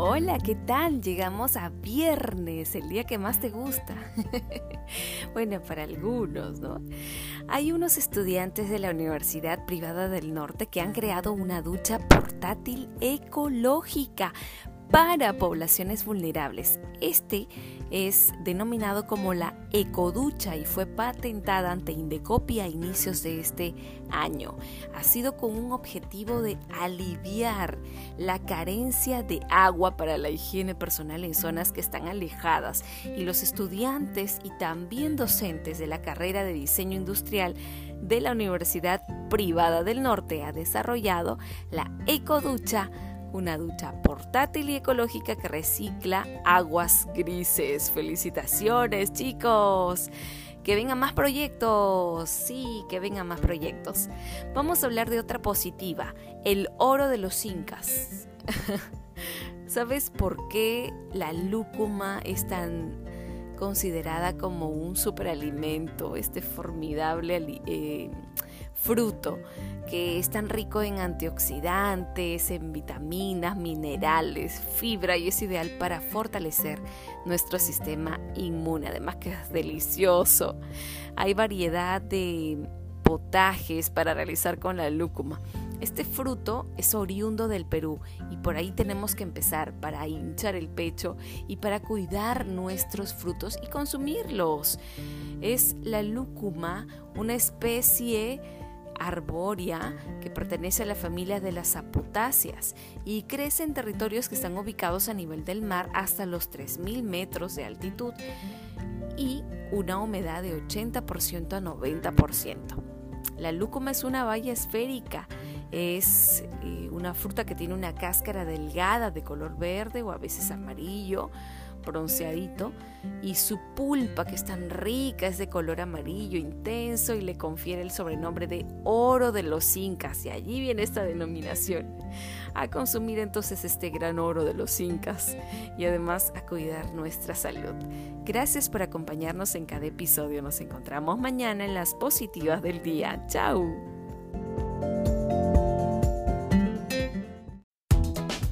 Hola, ¿qué tal? Llegamos a viernes, el día que más te gusta. bueno, para algunos, ¿no? Hay unos estudiantes de la Universidad Privada del Norte que han creado una ducha portátil ecológica para poblaciones vulnerables. Este es denominado como la ecoducha y fue patentada ante Indecopia a inicios de este año. Ha sido con un objetivo de aliviar la carencia de agua para la higiene personal en zonas que están alejadas y los estudiantes y también docentes de la carrera de diseño industrial de la Universidad Privada del Norte ha desarrollado la ecoducha una ducha portátil y ecológica que recicla aguas grises. Felicitaciones chicos. Que vengan más proyectos. Sí, que vengan más proyectos. Vamos a hablar de otra positiva, el oro de los incas. ¿Sabes por qué la lúcuma es tan considerada como un superalimento, este formidable eh, fruto que es tan rico en antioxidantes, en vitaminas, minerales, fibra y es ideal para fortalecer nuestro sistema inmune. Además que es delicioso. Hay variedad de potajes para realizar con la lúcuma. Este fruto es oriundo del Perú y por ahí tenemos que empezar para hinchar el pecho y para cuidar nuestros frutos y consumirlos. Es la lúcuma una especie arbórea que pertenece a la familia de las apotáceas y crece en territorios que están ubicados a nivel del mar hasta los 3.000 metros de altitud y una humedad de 80% a 90%. La lúcuma es una valla esférica, es eh, una fruta que tiene una cáscara delgada de color verde o a veces amarillo, bronceadito y su pulpa que es tan rica es de color amarillo intenso y le confiere el sobrenombre de oro de los incas y allí viene esta denominación a consumir entonces este gran oro de los incas y además a cuidar nuestra salud. Gracias por acompañarnos en cada episodio. Nos encontramos mañana en las positivas del día. Chao.